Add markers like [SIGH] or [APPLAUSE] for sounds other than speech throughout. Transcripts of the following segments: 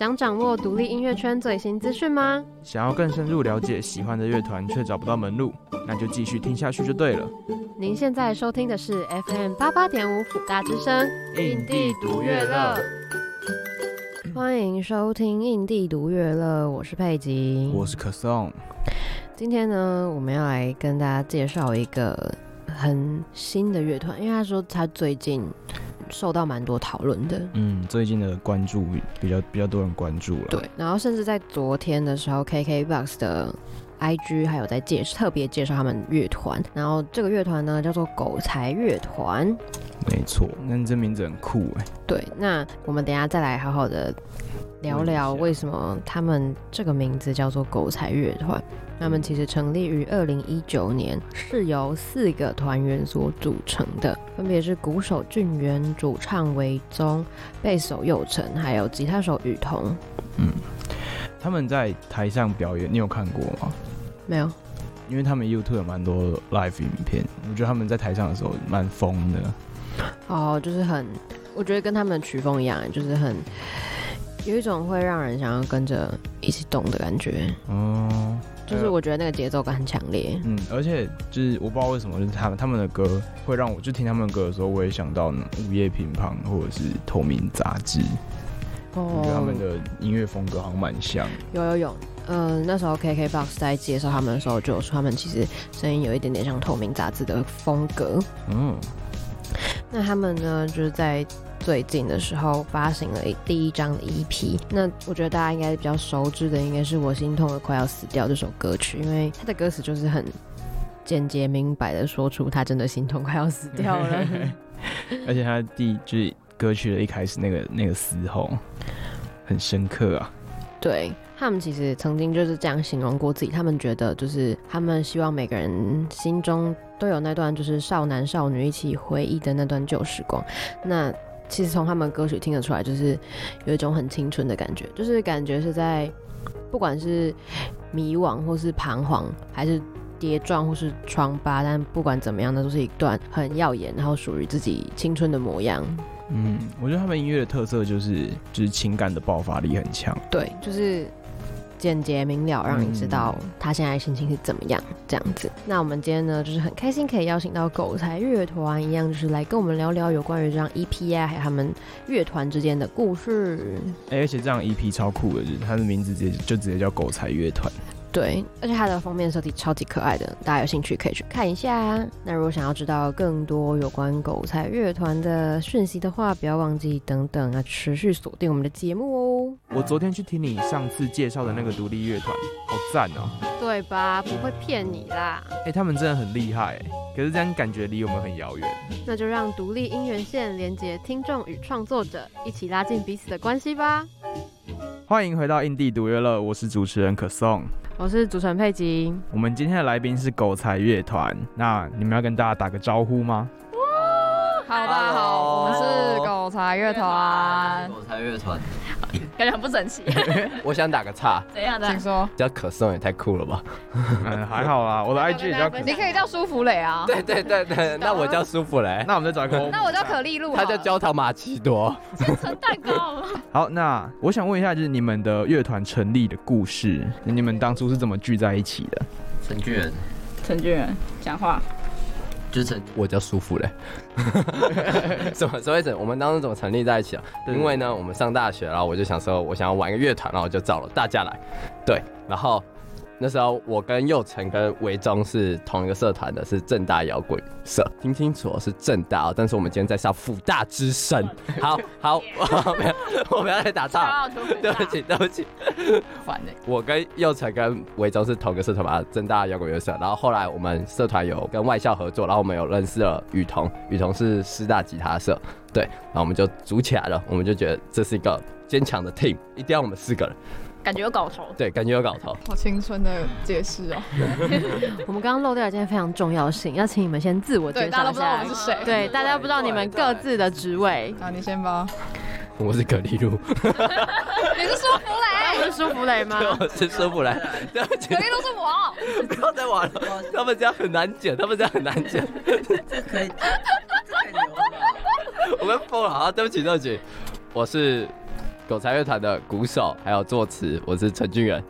想掌握独立音乐圈最新资讯吗？想要更深入了解喜欢的乐团却找不到门路，那就继续听下去就对了。您现在收听的是 FM 八八点五辅大之声，印地独乐乐。欢迎收听印地独乐乐，我是佩吉，我是可颂。今天呢，我们要来跟大家介绍一个很新的乐团，因为他说他最近受到蛮多讨论的。嗯，最近的关注比较比较多人关注了。对，然后甚至在昨天的时候，KKBOX 的 IG 还有在介特别介绍他们乐团，然后这个乐团呢叫做狗才乐团。没错，那你这名字很酷哎。对，那我们等一下再来好好的聊聊为什么他们这个名字叫做狗才乐团。他们其实成立于二零一九年，是由四个团员所组成的，分别是鼓手俊元、主唱维宗、贝手佑成，还有吉他手雨桐。嗯，他们在台上表演，你有看过吗？没有，因为他们 YouTube 有蛮多 live 影片，我觉得他们在台上的时候蛮疯的。哦，就是很，我觉得跟他们的曲风一样，就是很有一种会让人想要跟着一起动的感觉。哦。就是我觉得那个节奏感很强烈，嗯，而且就是我不知道为什么，就是他们他们的歌会让我就听他们的歌的时候，我也想到午夜乒乓或者是透明杂志，哦，他们的音乐风格好像蛮像。有有有，嗯、呃，那时候 KKBOX 在介绍他们的时候就有说，他们其实声音有一点点像透明杂志的风格。嗯，那他们呢，就是在。最近的时候发行了第一张的 EP，那我觉得大家应该比较熟知的，应该是我心痛的快要死掉这首歌曲，因为它的歌词就是很简洁明白的说出他真的心痛快要死掉了，[LAUGHS] 而且他第就是歌曲的一开始那个那个嘶吼很深刻啊。对，他们其实曾经就是这样形容过自己，他们觉得就是他们希望每个人心中都有那段就是少男少女一起回忆的那段旧时光，那。其实从他们歌曲听得出来，就是有一种很青春的感觉，就是感觉是在不管是迷惘或是彷徨，还是跌撞或是疮疤，但不管怎么样，那都是一段很耀眼，然后属于自己青春的模样。嗯，我觉得他们音乐的特色就是就是情感的爆发力很强。对，就是。简洁明了，让你知道他现在心情是怎么样，这样子。那我们今天呢，就是很开心可以邀请到狗才乐团一样，就是来跟我们聊聊有关于这张 EP 啊，还有他们乐团之间的故事。哎、而且这张 EP 超酷的，就是它的名字直接就直接叫狗才乐团。对，而且它的封面设计超级可爱的，大家有兴趣可以去看一下。那如果想要知道更多有关狗才乐团的讯息的话，不要忘记等等啊，持续锁定我们的节目哦。我昨天去听你上次介绍的那个独立乐团，好赞哦！对吧？不会骗你啦。哎、欸，他们真的很厉害，可是这样感觉离我们很遥远。那就让独立音源线连接听众与创作者，一起拉近彼此的关系吧。欢迎回到印地独乐乐，我是主持人可颂，我是主持人佩吉。我们今天的来宾是狗才乐团，那你们要跟大家打个招呼吗？好，大家好，我们是狗才乐团。狗才乐团。[LAUGHS] 感觉很不整齐。[LAUGHS] 我想打个岔。怎样的？请说。叫可颂也太酷了吧？[LAUGHS] 嗯，还好啦，我的 IG 也叫可。你可以叫舒芙蕾啊。对对对对，那我叫舒芙蕾。那我们再找一个。那我叫可丽露。他叫焦糖玛奇朵。千层蛋糕。好，那我想问一下，就是你们的乐团成立的故事，你们当初是怎么聚在一起的？陈俊仁。陈俊仁，讲话。就是我叫舒服嘞，[LAUGHS] 什么所以怎我们当时怎么成立在一起啊？因为呢，我们上大学，然后我就想说，我想要玩一个乐团，然后我就找了大家来，对，然后。那时候我跟佑成跟维宗是同一个社团的，是正大摇滚社。听清楚，是正大，但是我们今天在上辅大之声。好好，我们我不要再打岔。对不起，对不起。烦呢。我跟佑成跟维宗是同一个社团嘛，正大摇滚乐社。然后后来我们社团有跟外校合作，然后我们有认识了雨桐，雨桐是师大吉他社。对，然后我们就组起来了，我们就觉得这是一个坚强的 team，一定要我们四个人。感觉有搞头，对，感觉有搞头，好青春的解释哦。[LAUGHS] 我们刚刚漏掉一件非常重要的事情，要请你们先自我介绍一下。大家都不知道我们是谁。对，大家不知道你们各自的职位。啊，你先吧。我是葛丽露。你是舒芙蕾？我是舒芙蕾吗？[LAUGHS] 我是舒芙蕾。[LAUGHS] 葛丽露是我。不要再玩了，他们这样很难剪，他们这样很难剪。这可以。我们疯了啊！对不起，对不起，我是。狗才乐团的鼓手，还有作词，我是陈俊元。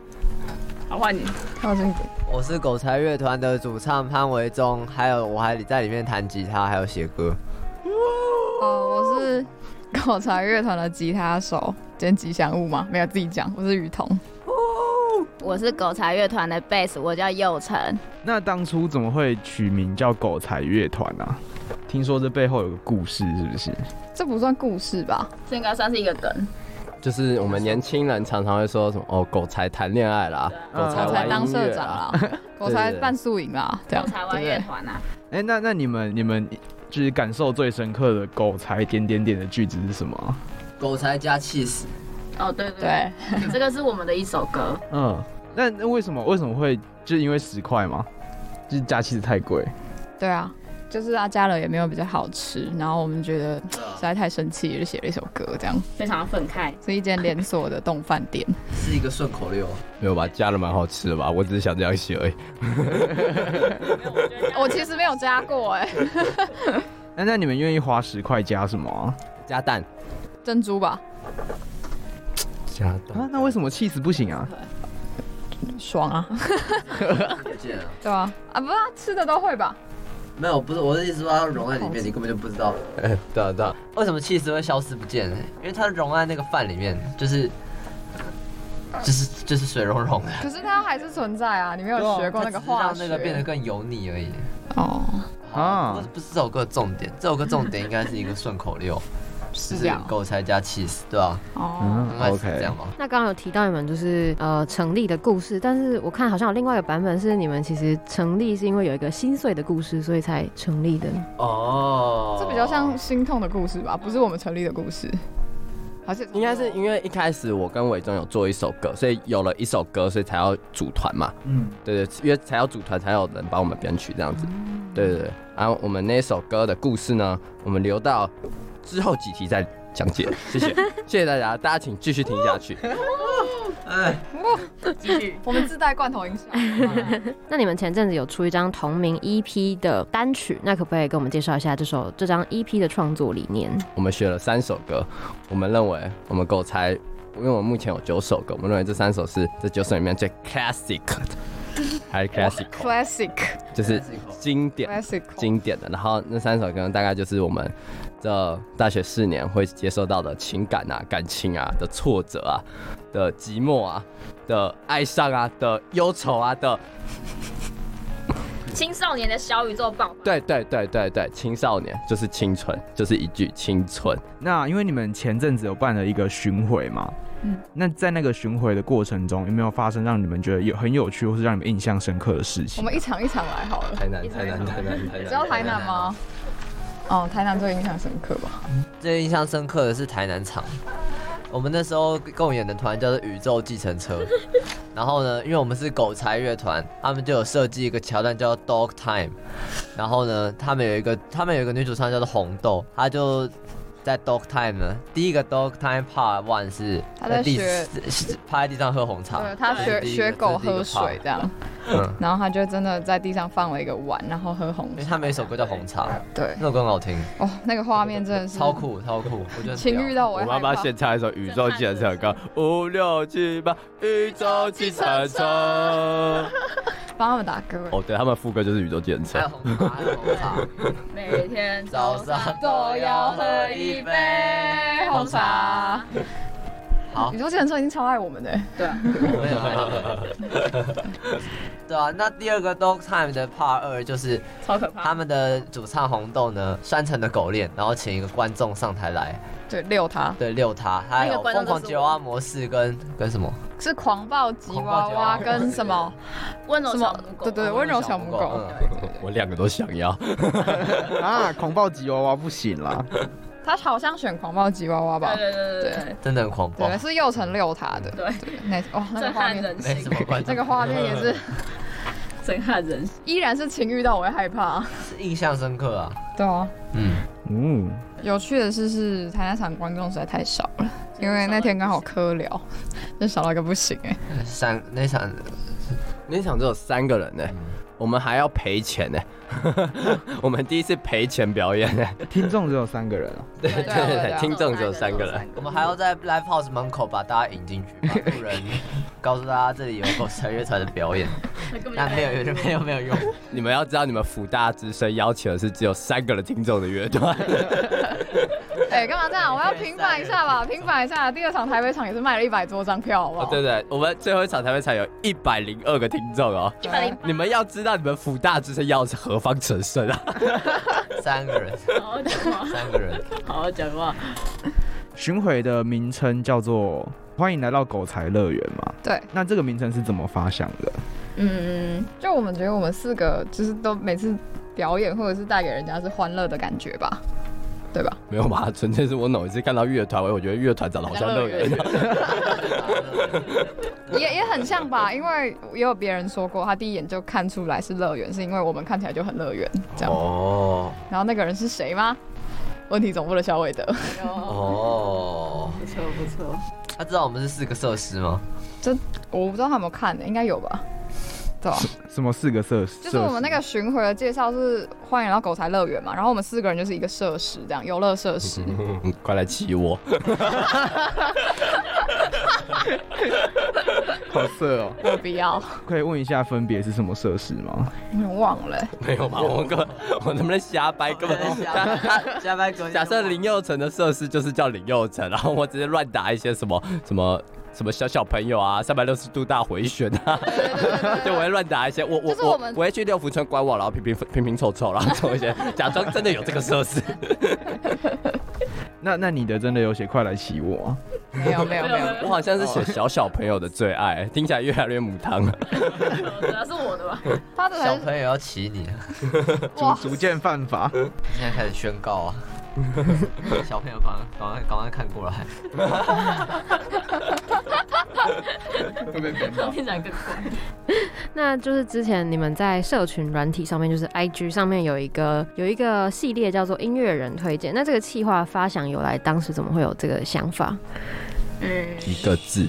好，换你，靠近点。我是狗才乐团的主唱潘维忠，还有我还在里面弹吉他，还有写歌。哦，我是狗才乐团的吉他手兼吉祥物吗，没有自己讲，我是雨桐。我是狗才乐团的贝斯，我叫佑成。那当初怎么会取名叫狗才乐团呢？听说这背后有个故事，是不是？这不算故事吧？这应该算是一个梗。就是我们年轻人常常会说什么哦，狗才谈恋爱啦，狗才玩当社长啦，[LAUGHS] 狗才办宿营啦，这样。狗才玩乐团啊。哎，那那你们你们就是感受最深刻的狗才点点点的句子是什么？狗才加气死。哦，对对对，这个是我们的一首歌。嗯，那那为什么为什么会就是因为十块吗？就是加气死太贵。对啊。就是他加了也没有比较好吃，然后我们觉得实在太生气，就写了一首歌，这样非常愤慨。是一间连锁的动饭店，[LAUGHS] 是一个顺口溜，没有吧？加了蛮好吃的吧？我只是想这样写而已。[LAUGHS] 我其实没有加过哎。[LAUGHS] 那那你们愿意花十块加什么？加蛋、珍珠吧。加蛋啊？那为什么气死不行啊？爽啊！对啊，啊不是，吃的都会吧？没有，不是我的意思，说它融在里面，你根本就不知道。哎，[LAUGHS] 对啊对啊，为什么气司会消失不见呢？因为它融在那个饭里面，就是就是就是水融融的。可是它还是存在啊，你没有学过那个化学，那个变得更油腻而已。哦啊，不是不是这首歌的重点，这首歌重点应该是一个顺口溜。是这样，狗才加起司，对吧？哦，OK，这样吗？那刚刚有提到你们就是呃成立的故事，但是我看好像有另外一个版本是你们其实成立是因为有一个心碎的故事，所以才成立的。哦，这比较像心痛的故事吧？不是我们成立的故事，而且应该是因为一开始我跟伟忠有做一首歌，所以有了一首歌，所以才要组团嘛。嗯，对对，因为才要组团，才有人帮我们编曲这样子。对对对，然后我们那首歌的故事呢，我们留到。之后几题再讲解，[LAUGHS] 谢谢，谢谢大家，大家请继续听下去。哎，继续，我们自带罐头音效。[LAUGHS] 那你们前阵子有出一张同名 EP 的单曲，那可不可以跟我们介绍一下这首这张 EP 的创作理念？我们选了三首歌，我们认为我们够猜，因为我们目前有九首歌，我们认为这三首是这九首里面最 classic 的，还是 classic？classic 就是经典，classic 经典的。然后那三首歌大概就是我们。这大学四年会接受到的情感啊、感情啊的挫折啊、的寂寞啊、的爱上啊、的忧愁啊的 [LAUGHS] 青少年的小宇宙爆发。对对对对对，青少年就是青春，就是一句青春。那因为你们前阵子有办了一个巡回嘛，嗯，那在那个巡回的过程中，有没有发生让你们觉得有很有趣或是让你们印象深刻的事情？我们一场一场来好了。台南，台南，台南，台南。知道台南吗？哦，台南最印象深刻吧？最印象深刻的是台南场，我们那时候共演的团叫做宇宙计程车，[LAUGHS] 然后呢，因为我们是狗才乐团，他们就有设计一个桥段叫做 Dog Time，然后呢，他们有一个他们有一个女主唱叫做红豆，她就。在 dog time 呢，第一个 dog time part one 是他在学趴在地上喝红茶，对，他学学狗喝水这样，嗯，然后他就真的在地上放了一个碗，然后喝红茶。因为他每首歌叫红茶，对，那首歌很好听。哦，那个画面真的是超酷超酷，我觉得情欲到我。我妈妈先唱一首宇宙计程车歌，五六七八宇宙计程车。[LAUGHS] 帮他们打歌哦，对他们副歌就是宇宙计程车。还有红茶，[LAUGHS] 每天早上都要喝一杯红茶。好，宇宙计程车已经超爱我们的，对啊，[LAUGHS] 对啊。那第二个 Dog Time 的 Part 二就是超可怕，他们的主唱红豆呢拴成的狗链，然后请一个观众上台来。对，遛他，对，遛他，还有疯狂吉娃娃模式跟跟什么？是狂暴吉娃娃跟什么？温柔小母狗。对对，温柔小母狗。我两个都想要。[LAUGHS] 啊，狂暴吉娃娃不行啦。他好像选狂暴吉娃娃吧？对对对对，真的很狂暴。对，是幼成六他的。对，那哦，那个画面，[LAUGHS] 那个画面也是 [LAUGHS] 震撼人心，依然是情欲到我会害怕，是印象深刻啊。对啊，嗯嗯。有趣的是，是台那场观众实在太少了，因为那天刚好科聊，[LAUGHS] 就少了个不行哎。三那场，那场只有三个人呢。我们还要赔钱呢，[LAUGHS] 我们第一次赔钱表演呢，听众只有三个人啊。对对对对，听众只有三个人。我们还要在 Live House 门口把大家引进去，把路人告诉大家这里有狗才乐团的表演，但没有用，没有没有用。你们要知道，你们辅大之声邀请的是只有三个人听众的乐团。[LAUGHS] 哎，干嘛这样？我要平反一下吧，平反一下。第二场台北场也是卖了一百多张票，好不好？对对，我们最后一场台北场有一百零二个听众哦。一百零，你们要知道，你们辅大之声要是何方神圣啊？[LAUGHS] 三个人，好好讲话。三个人，好好讲话。巡回的名称叫做“欢迎来到狗才乐园”嘛？对。那这个名称是怎么发想的？嗯，就我们觉得我们四个就是都每次表演或者是带给人家是欢乐的感觉吧。对吧？没有吧，纯粹是我某一次看到乐团，我觉得乐团长得好像乐园，[LAUGHS] 也也很像吧，因为也有别人说过，他第一眼就看出来是乐园，是因为我们看起来就很乐园这样。哦。然后那个人是谁吗？问题总部的小韦德。哦，不错不错。他知道我们是四个设施吗？这我不知道他有没有看的，应该有吧。对什么四个设施？就是我们那个巡回的介绍是欢迎来到狗才乐园嘛，然后我们四个人就是一个设施，这样游乐设施。快来骑我！[LAUGHS] 好色哦！我不要。可以问一下分别是什么设施吗？我忘了。没有吧？我根本 [LAUGHS] 我能不能瞎掰？根本瞎掰。假设林佑成的设施就是叫林佑成，然后我直接乱打一些什么什么。什么小小朋友啊，三百六十度大回旋啊，[LAUGHS] 就我会乱打一些，我我我我会去六福村官网，然后拼拼拼拼凑凑，[LAUGHS] 然后做一些假装真的有这个设施。[LAUGHS] 那那你的真的有写快来骑我吗？没有没有没有，我好像是写小小朋友的最爱，听起来越来越母汤了。主要是我的吧？他的小朋友要骑你，逐逐渐犯法，现在开始宣告啊！小朋友，赶快赶快看过来。会被骗到。[LAUGHS] 那就是之前你们在社群软体上面，就是 IG 上面有一个有一个系列叫做音乐人推荐。那这个企划发想由来，当时怎么会有这个想法？嗯，一个字，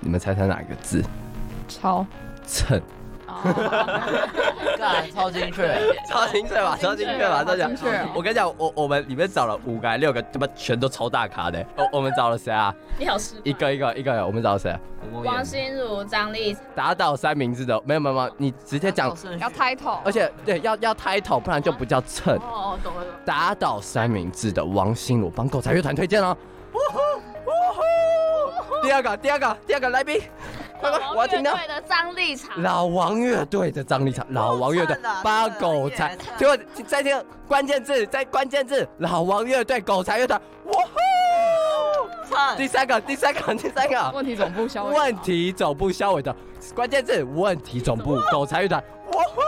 你们猜猜哪一个字？超蹭。超精确，超精确 [LAUGHS] 吧，超精确吧，都讲。我跟你讲，我我们里面找了五个、六个，他妈全都超大咖的。[LAUGHS] 我我们找了谁啊？你好师，一个一个一个，我们找了谁啊？王心如、张丽，打倒三明治的，没有没有没有，你直接讲。要 title，而且对，要要 title，不然就不叫蹭。哦，懂了。打倒三明治的王心如，帮狗仔乐团推荐哦。第二个，第二个，第二个来宾。我要听到。的张立场，老王乐队的张立场，老王乐队八狗才，结果再听关键字，在关键字，老王乐队狗才乐团，哇呼！第三个，第三个，第三个，问题总部肖伟，问题总部肖伟的关键字，问题总部 [LAUGHS] 狗才乐团，哇呼！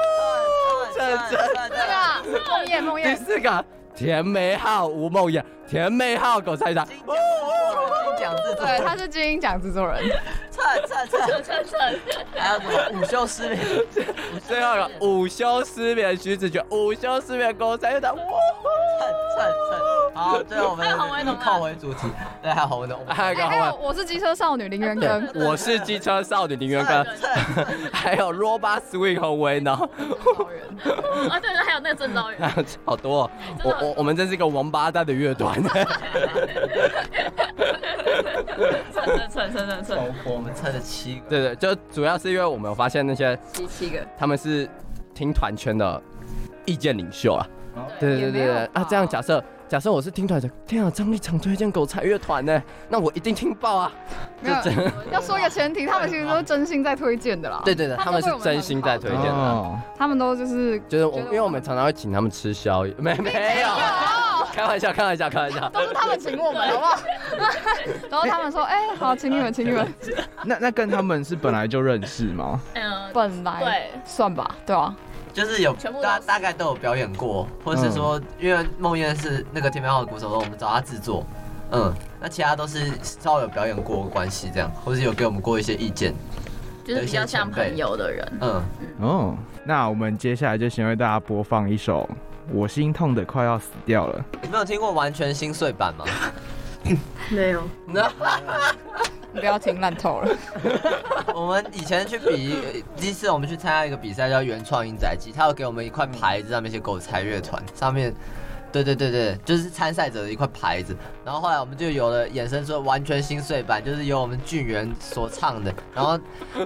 这这这个梦魇梦魇，第四个田美好吴梦雅，甜美好狗才乐团，金奖制作，对，他是金鹰奖制作人。蹭蹭蹭蹭蹭，还有什么午休失眠？最后一个午休失眠徐子泉，午休失眠狗才乐团，哇！蹭蹭蹭，好，最后我们靠回主题，对，还有洪文东，还有一个洪文，我是机车少女林元根，我是机车少女林元根，还有 Robot Swing 洪文呢，啊对对，还有那个郑昭元，[LAUGHS] 好多，我我我们真是一个王八蛋的乐团。蹭蹭蹭蹭蹭，我们蹭了七个。对对，就主要是因为我们有发现那些七七个，他们是听团圈的意见领袖啊。对对对对啊，这样假设假设我是听团的，天啊，张立场推荐狗才乐团呢，那我一定听爆啊。没有，要说一个前提，他们其实都是真心在推荐的啦。对对对，他们是真心在推荐的。他们都就是就是我，因为我们常常会请他们吃宵夜，没没有。开玩笑，开玩笑，开玩笑，[LAUGHS] 都是他们请我们，好不好？[LAUGHS] 然后他们说：“哎，好，请你们，请你们。[LAUGHS] ”那那跟他们是本来就认识吗？嗯，本来对，算吧，对啊，就是有大大概都有表演过，或者是说，因为梦燕是那个田美好的鼓手，我们找他制作，嗯，那其他都是稍微有表演过关系这样，或是有给我们过一些意见，就是比较像朋友的人，嗯哦，那我们接下来就先为大家播放一首。我心痛的快要死掉了。你没有听过完全心碎版吗？[LAUGHS] 没有。[LAUGHS] 不要听烂透了。[LAUGHS] 我们以前去比，第一次我们去参加一个比赛叫原创音仔祭，他有给我们一块牌子，上面写狗才乐团，上面。对对对对，就是参赛者的一块牌子，然后后来我们就有了衍生出完全心碎版，就是由我们俊元所唱的，然后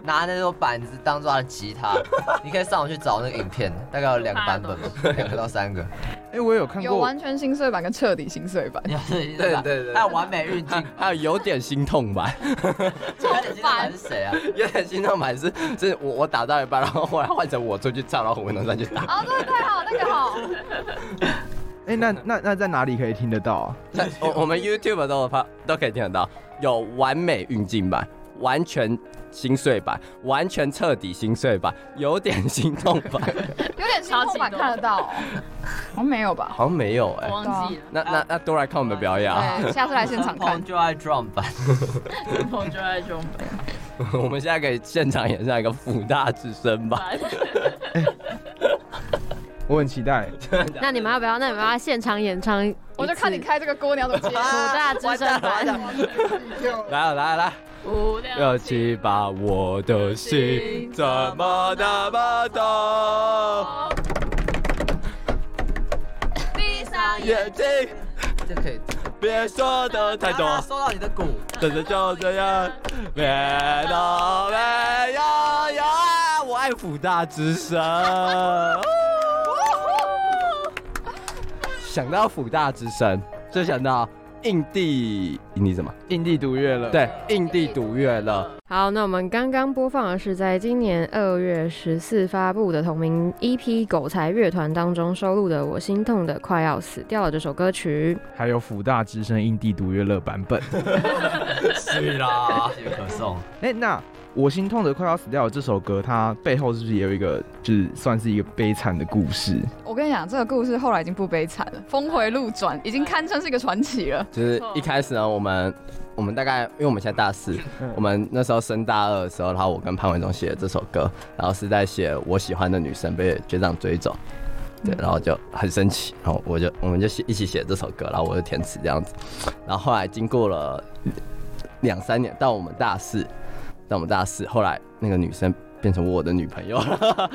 拿那种板子当做他的吉他，你可以上网去找那个影片，大概有两个版本吧，两个到三个。哎，我有看过，有完全心碎版跟彻底心碎版，[LAUGHS] 对对对，还有完美运镜，还有有点心痛版。[LAUGHS] 有点心痛版是谁啊？[LAUGHS] 有点心痛版是是我我打到一半，然后后来换成我出去唱，然后我们能上去打。哦，对，太好，那个好。哎、欸，那那那在哪里可以听得到啊？在我我们 YouTube 都发都可以听得到，有完美运镜版、完全心碎版、完全彻底心碎版、有点心痛版，[LAUGHS] 有点心痛版看得到、喔？好像没有吧？好像没有哎、欸，忘记了。那那那多来看我们的表演啊！对，下次来现场看。就爱 drum 版，[LAUGHS] 就爱 drum 版。[LAUGHS] 我们现在可以现场演上一个福大之声吧。我很期待。[LAUGHS] 那你们要不要？那你们要现场演唱？我就看你开这个锅，你要怎么接？[LAUGHS] 辅大之声版。来来来，五六七八，我的心怎么那么痛？闭上眼睛，这可以。别说的太多。说到你的鼓。真的就这样，别都没有有啊！我爱辅大之声。想到辅大之声，就想到印地，印地什么？印地独乐乐。对，印地独乐乐。好，那我们刚刚播放的是在今年二月十四发布的同名 EP《狗才乐团》当中收录的《我心痛的快要死掉了》这首歌曲，还有辅大之声印地独乐乐版本。[LAUGHS] 是啦，可颂。哎，那。我心痛的快要死掉了这首歌，它背后是不是也有一个，就是算是一个悲惨的故事？我跟你讲，这个故事后来已经不悲惨了，峰回路转，已经堪称是一个传奇了。就是一开始呢，我们我们大概，因为我们现在大四，我们那时候升大二的时候，然后我跟潘伟忠写了这首歌，然后是在写我喜欢的女生被学长追走，对，然后就很生气，然后我就我们就写一起写这首歌，然后我就填词这样子，然后后来经过了两三年，到我们大四。在我们大四，后来那个女生变成我的女朋友了。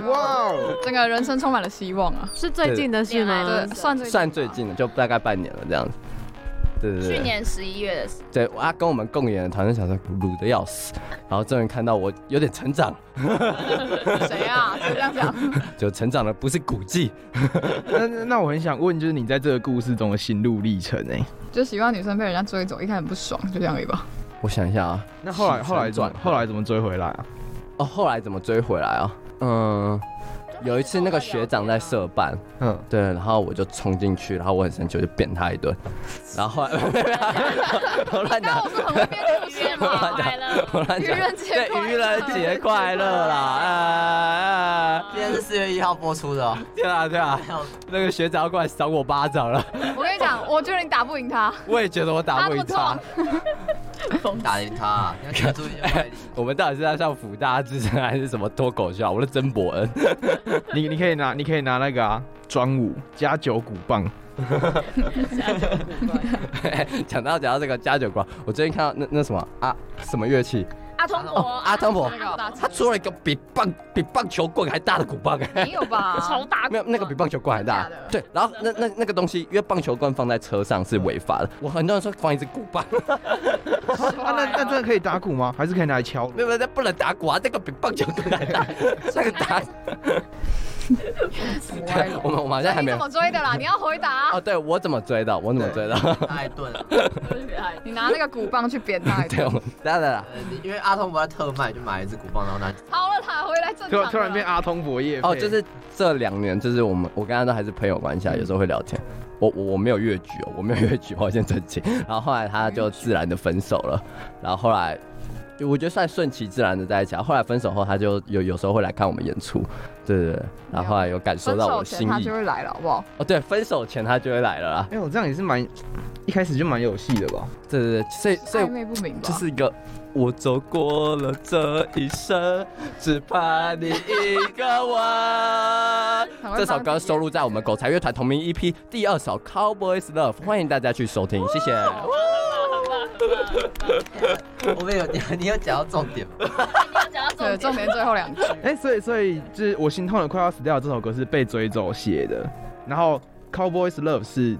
[LAUGHS] 哇，整个人生充满了希望啊！是最近的事吗？对，算最算最近的，就大概半年了这样子。对对对。去年十一月的事。对，啊跟我们共演的团队小说鲁的要死，然后终于看到我有点成长。谁啊？就这样讲。[LAUGHS] 就成长的不是古迹。那那我很想问，就是你在这个故事中的心路历程哎、欸？就希望女生被人家追走，一开始很不爽，就这样而已吧。我想一下啊，那后来后来转，后来怎么追回来啊？哦，后来怎么追回来啊？嗯，有一次那个学长在社办，嗯，对，然后我就冲进去，然后我很生气，我就扁他一顿，然后后来，我乱讲，我是很会编故事吗？我乱讲，愚人节，对，愚人节快乐啦！今天是四月一号播出的，对啊对啊，那个学长要过来赏我巴掌了。我跟你讲，我觉得你打不赢他，我也觉得我打不赢他。打赢他。我们到底是在上福大之声还是什么脱口秀？我是曾伯恩，[LAUGHS] 你你可以拿，你可以拿那个啊，专武加九鼓棒。加九鼓棒。[LAUGHS] 讲到讲到这个加九鼓，我最近看到那那什么啊，什么乐器？阿汤婆，阿汤婆，他出了一个比棒比棒球棍还大的鼓棒，哎，没有吧？[LAUGHS] 超大，没有那个比棒球棍还大。对，然后那那那个东西，因为棒球棍放在车上是违法的。我很多人说放一只鼓棒，啊那那真的可以打鼓吗？还是可以拿来敲？没有，那不能打鼓啊，这个比棒球棍还大，[LAUGHS] 这个打。[LAUGHS] 我们我们好像还没。你怎么追的啦？[LAUGHS] 你要回答。哦，对我怎么追的？我怎么追的？太钝了。[LAUGHS] 你拿那个鼓棒去扁他。对，来来来，因为阿通伯在特卖，就买一支鼓棒，然后拿。好了，他回来正常。突然变阿通博业。哦，就是这两年，就是我们我跟他都还是朋友关系啊，有时候会聊天。我我我没有越矩哦，我没有越矩，我先澄清。然后后来他就自然的分手了，然后后来。我觉得算顺其自然的在一起。后来分手后，他就有有时候会来看我们演出，对对对。然后后来有感受到我心意，他就会来了，好不好？哦，对，分手前他就会来了啦。哎，我这样也是蛮一开始就蛮有戏的吧？对对对，所以所以暧昧不明吧？就是一个我走过了这一生，只怕你一个吻。[LAUGHS] 这首歌收录在我们狗才乐团同名 EP 第二首《Cowboys Love》，欢迎大家去收听，谢谢。我们有你，你有讲到重点吗？你有讲到重对，点。重点最后两句。哎、所以所以就是我心痛的快要死掉这首歌是被追走写的，然后 Cowboys Love 是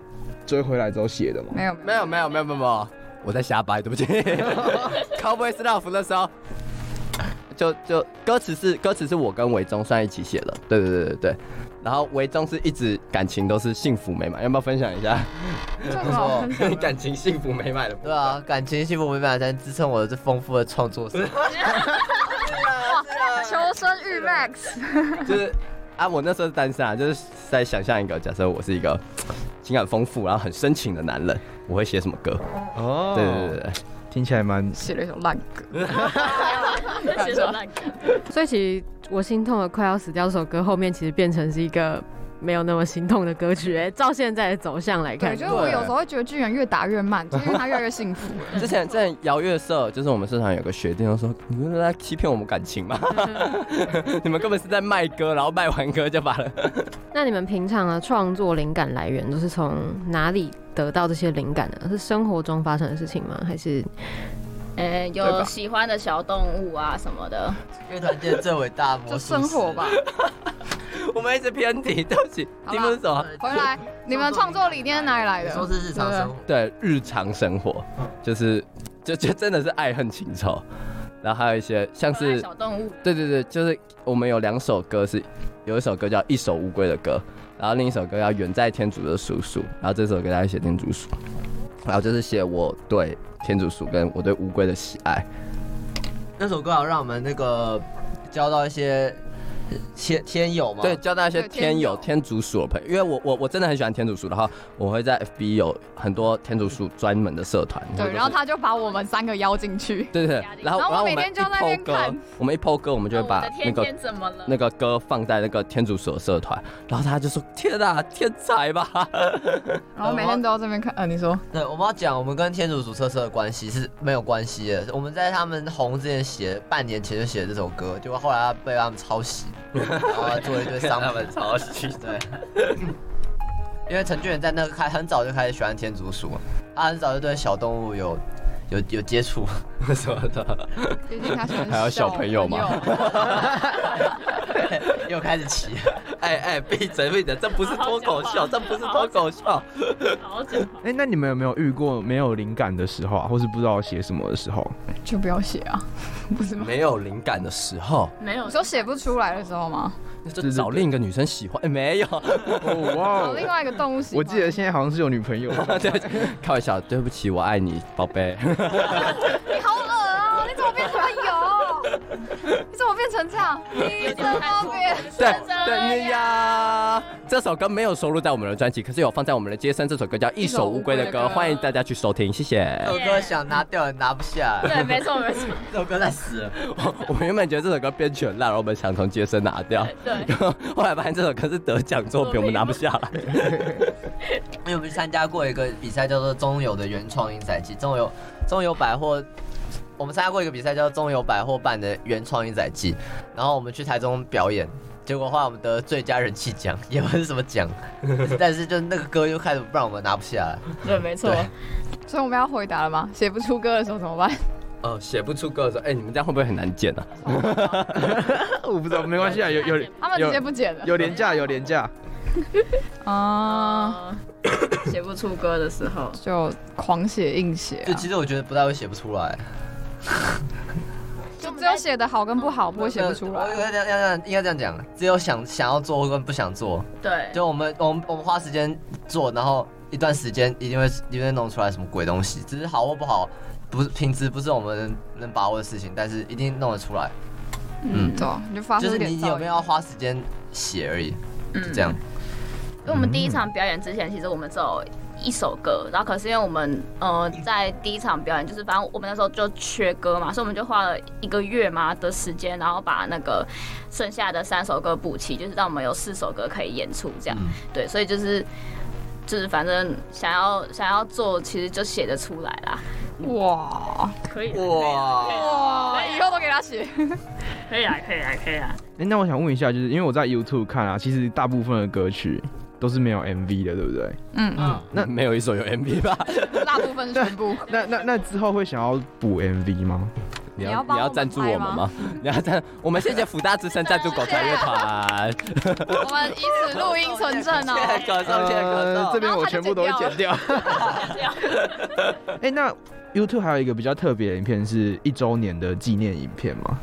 追回来之后写的吗？没有没有没有没有没有，我在瞎掰，对不起。[LAUGHS] Cowboys Love 的时候，就就歌词是歌词是我跟维中算一起写的，对对对对对。然后唯中是一直感情都是幸福美满，要不要分享一下？这 [LAUGHS] 很好分享。感情幸福美满的部分对啊，感情幸福美满才能支撑我的这丰富的创作史。[LAUGHS] 求生欲 max。就是啊，我那时候是单身啊，就是在想象一个假设，我是一个情感丰富然后很深情的男人，我会写什么歌？哦对对对对，听起来蛮写了一首烂歌。[LAUGHS] 写首烂歌。所以其实我心痛的快要死掉这首歌后面其实变成是一个没有那么心痛的歌曲。哎，照现在的走向来看对，，就是我有时候会觉得巨人越打越慢，[LAUGHS] 就是因为他越来越幸福。之前在摇乐社，就是我们社团有个学弟就说：“你们是在欺骗我们感情吗？[LAUGHS] 你们根本是在卖歌，然后卖完歌就罢了。那你们平常的创作灵感来源都是从哪里得到这些灵感呢？是生活中发生的事情吗？还是呃，对吧有喜欢的小动物啊什么的。乐团界最伟大的魔就术生活吧。[LAUGHS] 我们一直偏题，对不起，你们是什么？回来，你们创作理念哪里来的？说是日常生活。对，日常生活就是就就真的是爱恨情仇，然后还有一些像是小动物，对对对，就是我们有两首歌是，有一首歌叫《一首乌龟的歌》，然后另一首歌叫《远在天竺的叔叔》，然后这首歌大家写天竺鼠，然后就是写我对天竺鼠跟我对乌龟的喜爱。那首歌好让我们那个交到一些天天友吗。对，交到一些天友、天竺鼠的朋友，因为我我我真的很喜欢天竺鼠，然后我会在 FB 有很多天竺鼠专门的社团。对，然后他就把我们三个邀进去。对对对，然后然后我们每天就在那一抛歌我们一抛歌，我们就会把那个天天怎么了？那个歌放在那个天竺鼠的社团，然后他就说：“天啊，天才吧！” [LAUGHS] 然后每天都要这边看。呃，你说对，我们要讲我们跟天竺鼠车社的关系是没有关系的。我们在他们红之前写，半年前就写这首歌，结果后来被他们抄袭，然后做一堆商品。抄袭，对，[LAUGHS] 因为陈俊远在那个开很早就开始喜欢天竺鼠，他很早就对小动物有有有接触。[LAUGHS] 什么的？毕竟他喜欢还有小朋友吗 [LAUGHS] 又开始骑，[LAUGHS] 哎哎，闭嘴闭嘴，这不是脱口秀，这不是脱口秀。好好讲话。哎、那你们有没有遇过没有灵感的时候啊，或是不知道写什么的时候？就不要写啊，不是吗？没有灵感的时候，没有你说写不出来的时候吗？就找另一个女生喜欢。哎，没有，哦哇 [LAUGHS] 找另外一个动物喜欢我记得现在好像是有女朋友。[LAUGHS] 对，开玩笑，对不起，我爱你，宝贝。[LAUGHS] 你好？[LAUGHS] 你怎么变成这样？你怎么变？对呀，这首歌没有收录在我们的专辑，可是有放在我们的街声。这首歌叫《一首乌龟的歌》，欢迎大家去收听，谢谢。这首歌想拿掉也拿不下，对，没错没错。这首歌在死了。[LAUGHS] 我我们原本觉得这首歌编曲很烂，然后我们想从街声拿掉，对，[LAUGHS] 后来发现这首歌是得奖作品，我们拿不下来。因为我们去参加过一个比赛，叫做中友的原创音仔季，中友中友百货，我们参加过一个比赛，叫做中友百货办的原创音仔季，然后我们去台中表演，结果后来我们得最佳人气奖，也不是什么奖，[LAUGHS] 但是就那个歌又开始不让我们拿不下来。对，没错。所以我们要回答了吗？写不出歌的时候怎么办？哦，写不出歌的时候，哎，你们这样会不会很难剪啊？[LAUGHS] 我不知道，没关系啊，[LAUGHS] 有有他们直接不剪了。有廉价有廉价。啊，啊，[COUGHS] 写不出歌的时候，就狂写硬写就啊，其实我觉得不太会写不出来，[LAUGHS] 就只有写的好跟不好，不会写不出我来。要这样要应该这样讲，只有想想要做跟不想做，对，就我们我们我们花时间做，然后一段时间一定会一定会弄出来什么鬼东西，只是好或不好，不是品质不是我们能能把握的事情，但是一定弄得出来。嗯，对就发出就是你有没有要花时间写而已，就嗯这样。因为我们第一场表演之前，其实我们只有一首歌，然后可是因为我们呃在第一场表演，就是反正我们那时候就缺歌嘛，所以我们就花了一个月嘛的时间，然后把那个剩下的三首歌补齐，就是让我们有四首歌可以演出这样。嗯对，所以就是就是反正想要想要做，其实就写得出来啦。哇可以，哇，哇，以后都给他写。[LAUGHS] 可以啊，可以啊，可以啊。哎、那我想问一下，就是因为我在 YouTube 看啊，其实大部分的歌曲都是没有 MV 的，对不对？嗯嗯，那没有一首有 MV 吧？[LAUGHS] 大部分全部。[LAUGHS] 那那那之后会想要补 MV 吗？你要你要赞助我们吗？[LAUGHS] 你要赞？我们谢谢福大之声赞助狗才乐团。我们以此录音存证哦。谢谢歌颂，谢谢歌颂。这边我全部都会剪掉。剪掉。哎，那 YouTube 还有一个比较特别的影片，是一周年的纪念影片吗？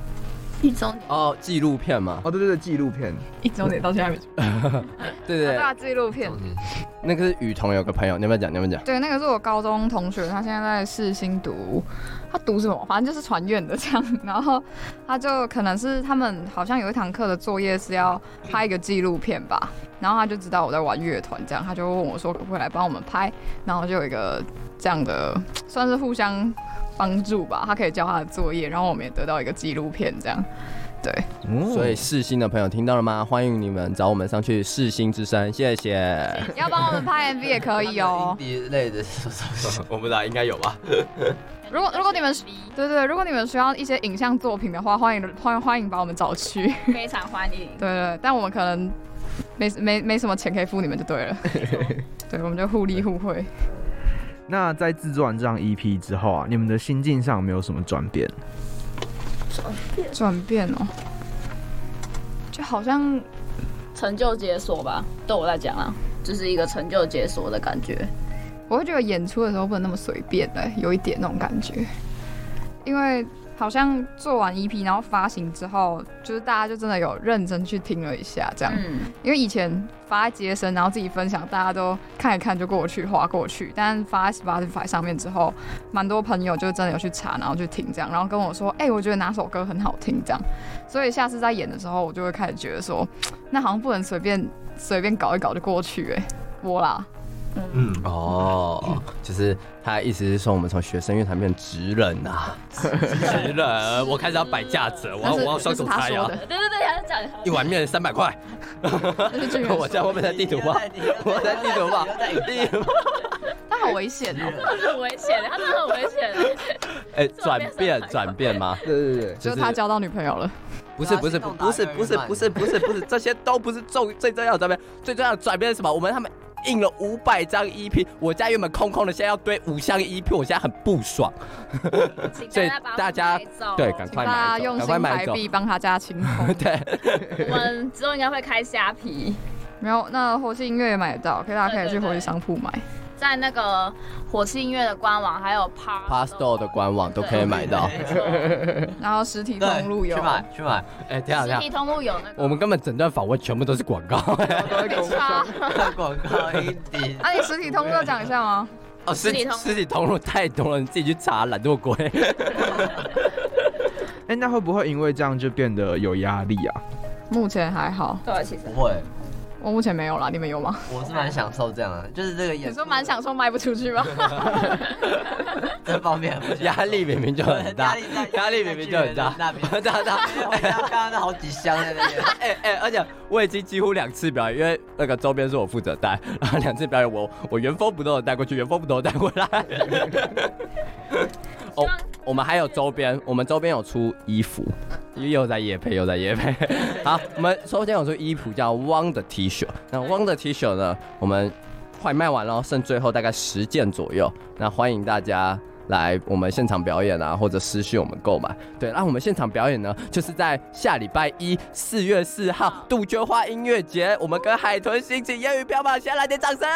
一周年哦，纪录片嘛。哦，对对对，纪录片。一周年到现在没。[LAUGHS] 对对对，纪录片。那个是雨桐有个朋友，你要不要讲？你要不要讲？对，那个是我高中同学，他现在在世新读，他读什么？反正就是传院的这样。然后他就可能是他们好像有一堂课的作业是要拍一个纪录片吧。然后他就知道我在玩乐团，这样他就问我说可不可以来帮我们拍。然后就有一个这样的，算是互相。帮助吧，他可以教他的作业，然后我们也得到一个纪录片，这样，对。所以世新的朋友听到了吗？欢迎你们找我们上去世新之声，谢谢。要帮我们拍 MV 也可以哦。一类的，我不知道，应该有吧。[LAUGHS] 如果如果你们对对对，如果你们需要一些影像作品的话，欢迎 [LAUGHS] 欢迎欢迎把我们找去，非常欢迎。[LAUGHS] 对对，但我们可能没没没什么钱可以付你们就对了。对，我们就互利互惠。那在制作完这张 EP 之后啊，你们的心境上有没有什么转变？转变？转变哦，就好像成就解锁吧。对我来讲啊，就是一个成就解锁的感觉。我会觉得演出的时候不能那么随便的，有一点那种感觉，因为。好像做完 EP，然后发行之后，就是大家就真的有认真去听了一下，这样。嗯。因为以前发在街声，然后自己分享，大家都看一看就过去，划过去。但发在 Spotify 上面之后，蛮多朋友就真的有去查，然后去听这样，然后跟我说：“哎、欸，我觉得哪首歌很好听。”这样。所以下次在演的时候，我就会开始觉得说，那好像不能随便随便搞一搞就过去、欸，哎，我啦。嗯。哦，就是他的意思是说，我们从学生乐团变职人呐，职人，我开始要摆架子，我要我要双手叉腰，对对对，他是讲一碗面三百块，我在后面在地图炮，我在地图炮，地图。炮，他好危险哦，很危险，他真的很危险，哎，[LAUGHS] 转变转变吗？对对对，就是他交到女朋友了，不是不是不是不是不是不是不是，这些都不是重最重要的转变，最重要的转变是什么？我们他们。印了五百张 EP，我家原本空空的，现在要堆五箱 EP，我现在很不爽。所以大家对，赶快买，用新台币帮他加清空。[LAUGHS] 对，我们之后应该会开虾皮，没有，那火星音乐也买得到，可以大家可以去火星商铺买。在那个火气音乐的官网，还有 Pasto 的官网都可以买到。然后实体通路有，去买去买。哎，等下等下，实体通路有那个。我们根本整段访问全部都是广告，没差。[LAUGHS] 广告一点。那你实体通路要讲一下吗？哦，实体实体通路太多了，你自己去查，懒惰鬼。[LAUGHS] 哎，那会不会因为这样就变得有压力啊？目前还好，对，其实不会。我目前没有啦，你们有吗？[LAUGHS] 我是蛮享受这样的，就是这个演。你说蛮享受卖不出去吗？[LAUGHS] 这方面压力明明就很大，压力明明就很大。[LAUGHS] 大大大，刚刚那好几箱在那边。哎哎，而且我已经几乎两次表演，因为那个周边是我负责带，然后两次表演我我原封不动的带过去，原封不动的带回来。哦，我们还有周边，我们周边有出衣服。又在夜配，又在夜配。[LAUGHS] 好，我们首先有出衣服叫汪的 T 恤，那汪的 T 恤呢，我们快卖完了，剩最后大概十件左右。那欢迎大家来我们现场表演啊，或者私讯我们购买。对，那我们现场表演呢，就是在下礼拜一四月四号杜鹃花音乐节，我们跟海豚心情烟雨飘渺，先来点掌声。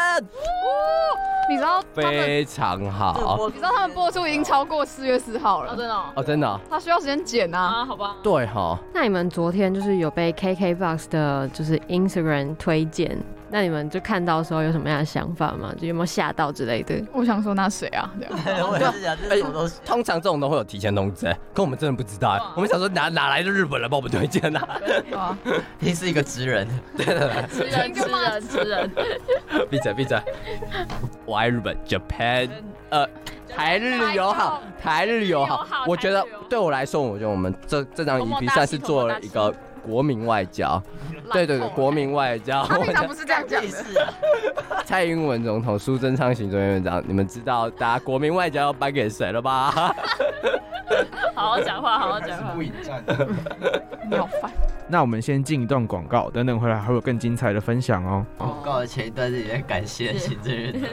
你知道非常好，你知道他们播出已经超过四月四号了，真的哦，真的，他需要时间剪啊，好吧？对哈，那你们昨天就是有被 KKBOX 的，就是 Instagram 推荐，那你们就看到的时候有什么样的想法吗？就有没有吓到之类的？我想说那谁啊？[LAUGHS] 我也是想，这什么东西？通常这种都会有提前通知，可我们真的不知道，我们想说哪哪来的日本人帮我们推荐呢？[LAUGHS] 啊，[LAUGHS] 你是一个职人，对对对，职人职人职人，闭嘴闭嘴，我。爱日本，Japan，呃，台日友好，台日友好。我觉得对我来说，我觉得我们这这张 EP 算是做了一个国民外交。对对对，国民外交。他平常不是这样讲的。蔡英文总统、苏贞昌行政院长，你们知道大家国民外交要颁给谁了吧？[LAUGHS] 好好讲话，好好讲话。不引战，你好烦。那我们先进一段广告，等等回来还会有更精彩的分享哦。广告的前一段是也感谢行政院长。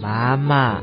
[LAUGHS] 妈妈，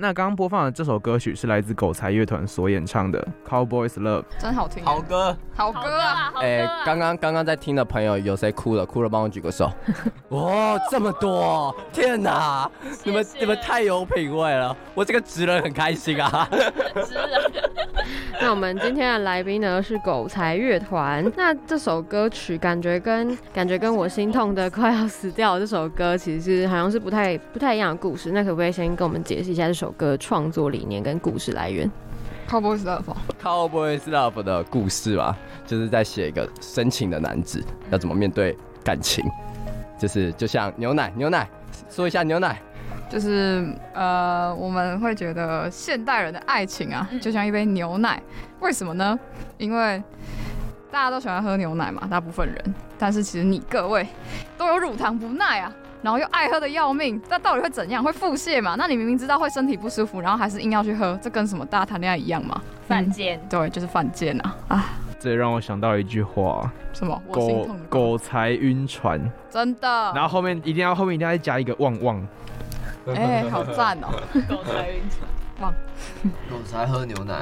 那刚刚播放的这首歌曲是来自狗才乐团所演唱的《Cowboys Love》，真好听，好歌，好歌啊！哎，刚刚刚刚在听的朋友有谁哭了？哭了帮我举个手。[LAUGHS] 哇，这么多！天哪，你们你们太有品味了，我这个直人很开心啊。直人。[LAUGHS] 那我们今天的来宾呢是狗才乐团。那这首歌曲感觉跟感觉跟我心痛的快要死掉这首歌，其实好像是不太不太一样的故事。那可不可以先跟我们解释一下这首？歌创作理念跟故事来源，Cowboys Love，Cowboys Love 的故事吧，就是在写一个深情的男子要怎么面对感情，就是就像牛奶，牛奶，说一下牛奶，就是呃，我们会觉得现代人的爱情啊，就像一杯牛奶，为什么呢？因为大家都喜欢喝牛奶嘛，大部分人，但是其实你各位都有乳糖不耐啊。然后又爱喝的要命，那到底会怎样？会腹泻嘛？那你明明知道会身体不舒服，然后还是硬要去喝，这跟什么大家谈恋爱一样吗？犯贱、嗯，对，就是犯贱啊！啊，这让我想到一句话，什么？狗狗才晕船，真的。然后后面一定要后面一定要再加一个旺旺，哎、欸，好赞哦！狗才晕船，旺，狗才喝牛奶。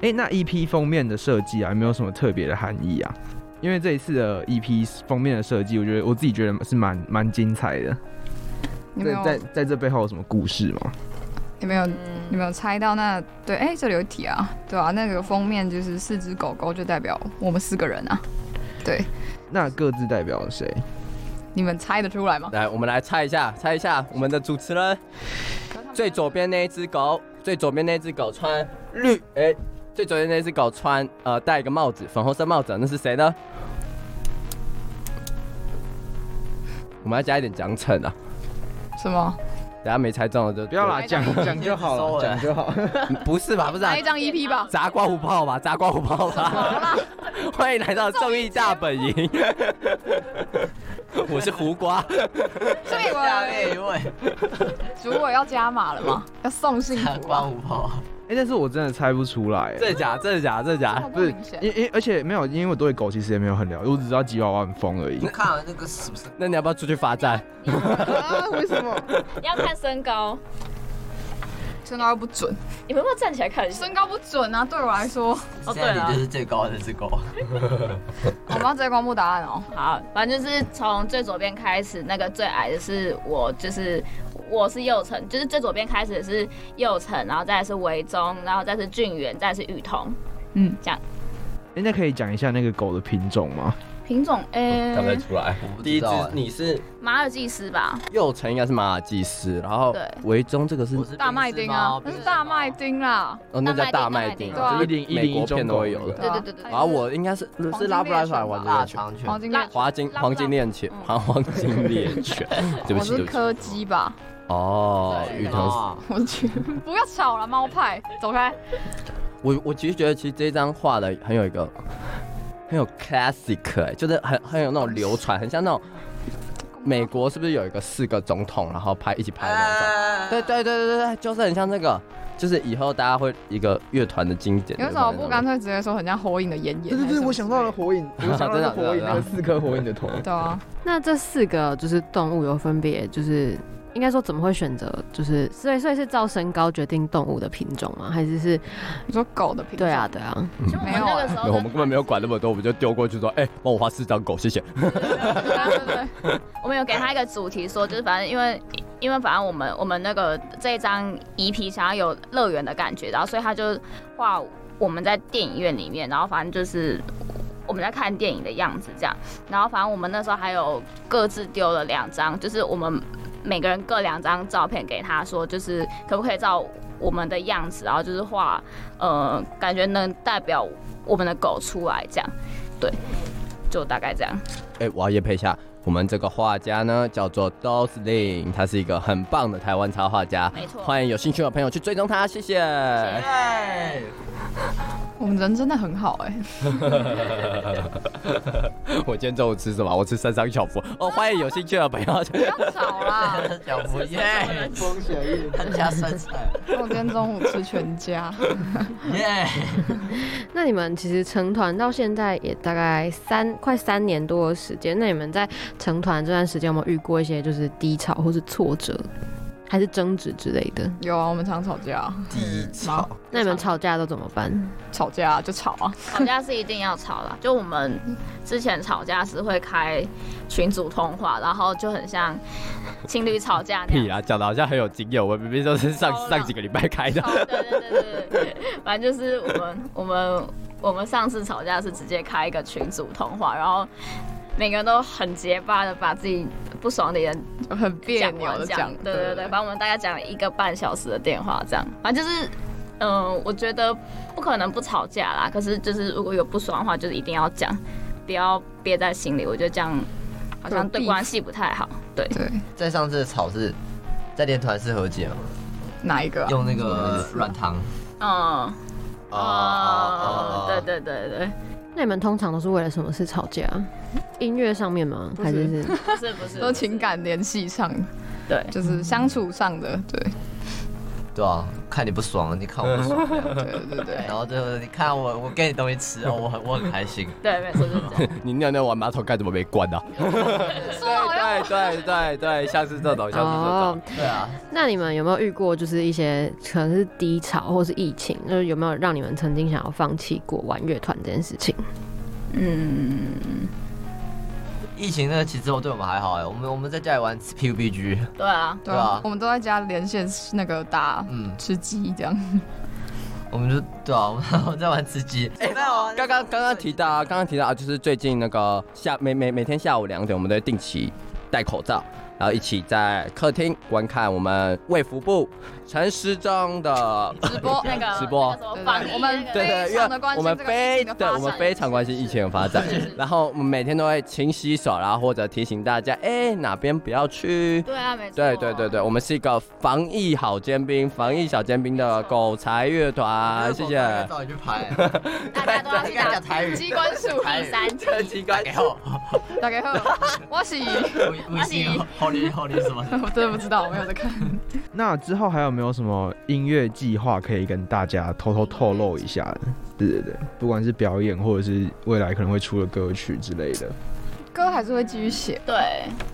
哎、欸，那 EP 封面的设计啊，有没有什么特别的含义啊？因为这一次的 EP 封面的设计，我觉得我自己觉得是蛮蛮精彩的。你们在在这背后有什么故事吗？有没有？你没有猜到那？对，哎、欸，这里有题啊，对啊，那个封面就是四只狗狗，就代表我们四个人啊。对，那各自代表谁？你们猜得出来吗？来，我们来猜一下，猜一下我们的主持人。最左边那一只狗，最左边那只狗穿绿，哎、欸，最左边那只狗穿呃戴一个帽子，粉红色帽子，那是谁呢？我们要加一点奖惩啊！什么？等下没猜中了就不要啦，讲 [LAUGHS] 讲就好了，讲就好。[LAUGHS] 不是吧？不是、啊。来一张 EP 吧。砸刮胡泡吧，砸刮胡泡吧。[LAUGHS] 欢迎来到综艺大本营。我是胡瓜。这位，一位。主委要加码了吗？要送幸福。砸刮胡泡。哎、欸，但是我真的猜不出来，真的假？真的假？真的假？不是，因因而且没有，因为我对狗其实也没有很了解，我只知道吉娃娃很疯而已。你看了那个是不是？那你要不要出去罚站？啊？为什么？要看身高，身高又不准。你们要不要站起来看一下？身高不准啊，对我来说。哦，对啊，就是最高的那只狗。[LAUGHS] 我们要直接公布答案哦。好，反正就是从最左边开始，那个最矮的是我，就是。我是右成，就是最左边开始的是右成，然后再是维中，然后再是俊元，再是雨桐，嗯，这样。哎，那可以讲一下那个狗的品种吗？品种，哎，看不出来。第一只你是马尔济斯吧？佑成应该是马尔济斯，然后维中这个是大麦丁啊，那是大麦丁啦。哦，那叫大麦町，一零一零一片都有的。对对对对。然后我应该是是拉布拉多还是黄金猎犬？黄金黄金猎犬，黄黄金猎犬。对不起，我是柯基吧？哦，芋头，我去，不要吵了，猫派，走开。我我其实觉得，其实这张画的很有一个很有 classic，哎，就是很很有那种流传，很像那种美国是不是有一个四个总统然后拍一起拍的那种？对对对对对，就是很像那个，就是以后大家会一个乐团的经典。为什么不干脆直接说很像火影的炎炎？对对对，我想到了火影，我想到了 [LAUGHS] 火影那个四颗火影的头。对啊，那这四个就是动物有分别就是。应该说怎么会选择就是所以所以是照身高决定动物的品种吗？还是是你说狗的品种？对啊对啊，没有啊那个时候没有我们根本没有管那么多，我们就丢过去说，哎、帮我画四张狗，谢谢。我们有给他一个主题说，就是反正因为因为反正我们我们那个这一张 EP 想要有乐园的感觉，然后所以他就画我们在电影院里面，然后反正就是我们在看电影的样子这样，然后反正我们那时候还有各自丢了两张，就是我们每个人各两张照片给他说，就是可不可以照我们的样子，然后就是画呃感觉能代表我们的狗出来这样，对，就大概这样。哎、我要验配一下，我们这个画家呢叫做 Dosling，他是一个很棒的台湾插画家，没错欢迎有兴趣的朋友去追踪他，谢谢。我们人真的很好哎、[LAUGHS] 我今天中午吃什么？我吃三张小福哦，欢迎有兴趣的朋友。不要吵啦！[LAUGHS] 小福耶，风雪他家生菜我今天中午吃全家，耶。[LAUGHS] 那你们其实成团到现在也大概三快三年多的时间，那你们在成团这段时间有没有遇过一些就是低潮或是挫折，还是争执之类的？有啊，我们常吵架，低潮，那你们吵架都怎么办？吵架就吵啊，吵架是一定要吵啦，[LAUGHS] 就我们之前吵架是会开群组通话，然后就很像情侣吵架那样。屁啦，讲的好像很有经验，我们明明都是上超上几个礼拜开的。对对对对对对，反正就是我们我们我们上次吵架是直接开一个群组通话，然后每个人都很结巴的把自己不爽的人很别扭的讲，，对对对，反正我们大概讲了一个半小时的电话，这样，反正就是，嗯、我觉得不可能不吵架啦，可是就是如果有不爽的话，就是一定要讲，不要憋在心里，我觉得这样好像对关系不太好，对。对，在上次的吵是在练团是和解吗？哪一个、啊？用那个软糖。嗯，哦哦，对对对对，那你们通常都是为了什么事吵架？音乐上面吗？还是是？不是不是，都情感联系上，对，就是相处上的，对对啊，看你不爽，你看我不爽 [LAUGHS] 对对对。然后最后你看我，我给你东西吃哦，[LAUGHS] 我很我很开心。对，没错就是这样。[LAUGHS] 你尿尿完马桶盖怎么没关呢、啊？对对对对，像是这种，像是这种。对啊，那你们有没有遇过，就是一些可能是低潮或是疫情，就是有没有让你们曾经想要放弃过玩乐团这件事情？嗯，疫情那个其实我对我们还好哎，我们我们在家里玩 PUBG，对啊，对啊，我们都在家连线那个打，嗯，吃鸡这样。我们就对啊，我们 [LAUGHS] 我们在玩吃鸡。哎，没有啊，刚刚刚刚提到啊，刚刚提到啊，就是最近那个下每每每天下午两点，我们都会定期戴口罩，然后一起在客厅观看我们卫福部陈时中的直播 [LAUGHS] 那个直播。我们那个对对，因为我们非对我们非常关心疫情的发展，然后我们每天都会勤洗手，然后或者提醒大家，哎，哪边不要去。对啊，没错。对对对对，我们是一个防疫好尖兵、防疫小尖兵的狗才乐团，谢谢。早点去拍，[LAUGHS] 大家都要去打台语，机关术第三这机关好，大概好，我是微信好你好你什么？我真的不知道，我没有在看。[LAUGHS] 那之后还有没有什么音乐计划可以跟大家偷偷透露一下？对对对，不管是表演或者是未来可能会出的歌曲之类的。歌还是会继续写，对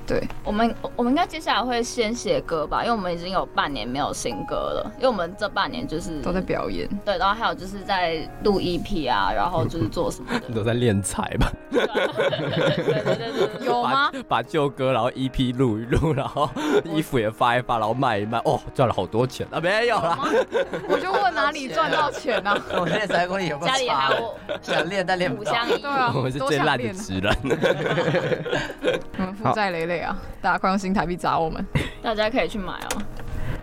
对，我们我们应该接下来会先写歌吧，因为我们已经有半年没有新歌了，因为我们这半年就是都在表演，对，然后还有就是在录 EP 啊，然后就是做什么的，[LAUGHS] 都在练才吧？对对对对，有吗？把旧歌然后 EP 录一录，然后衣服也发一发，然后卖一卖，哦，赚了好多钱啊！没有啦，[LAUGHS] 我就问哪里赚到钱啊？[LAUGHS] 我练才功力有没有？家里还有想练但练不到。对啊，我们是最烂的职 [LAUGHS] 负债累累啊！大家快用新台币砸我们，[LAUGHS] 大家可以去买哦。